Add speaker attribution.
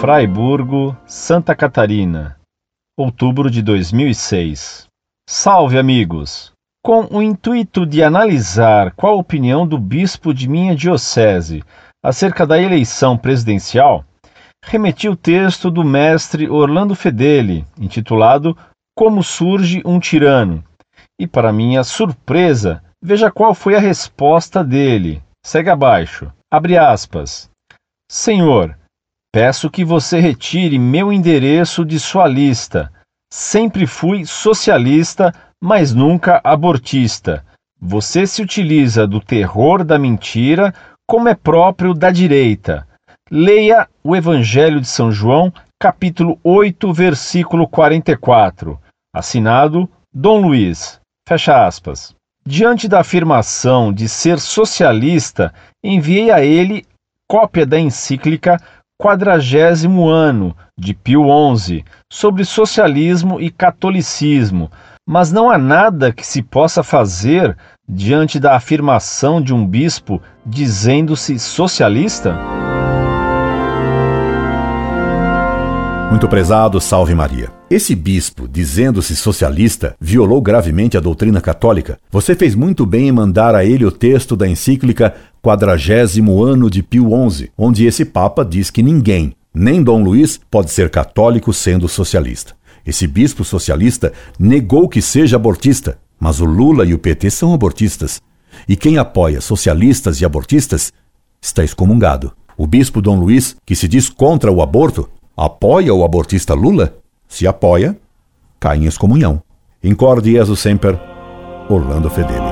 Speaker 1: Fraiburgo, Santa Catarina, outubro de 2006. Salve, amigos! Com o intuito de analisar qual a opinião do bispo de minha diocese acerca da eleição presidencial, remeti o texto do mestre Orlando Fedeli, intitulado Como Surge um Tirano. E, para minha surpresa, veja qual foi a resposta dele. Segue abaixo. Abre aspas. Senhor, peço que você retire meu endereço de sua lista. Sempre fui socialista, mas nunca abortista. Você se utiliza do terror da mentira como é próprio da direita. Leia o Evangelho de São João, capítulo 8, versículo 44. Assinado Dom Luiz. Fecha aspas. Diante da afirmação de ser socialista, enviei a ele cópia da encíclica Quadragésimo Ano, de Pio XI, sobre socialismo e catolicismo, mas não há nada que se possa fazer diante da afirmação de um bispo dizendo-se socialista?
Speaker 2: Muito prezado, salve Maria. Esse bispo, dizendo-se socialista, violou gravemente a doutrina católica. Você fez muito bem em mandar a ele o texto da encíclica Quadragésimo Ano de Pio XI, onde esse Papa diz que ninguém, nem Dom Luiz, pode ser católico sendo socialista. Esse bispo socialista negou que seja abortista, mas o Lula e o PT são abortistas. E quem apoia socialistas e abortistas está excomungado. O bispo Dom Luiz, que se diz contra o aborto, apoia o abortista Lula? Se apoia, cai em excomunhão. Incorde Jesus Semper, Orlando Fedeli.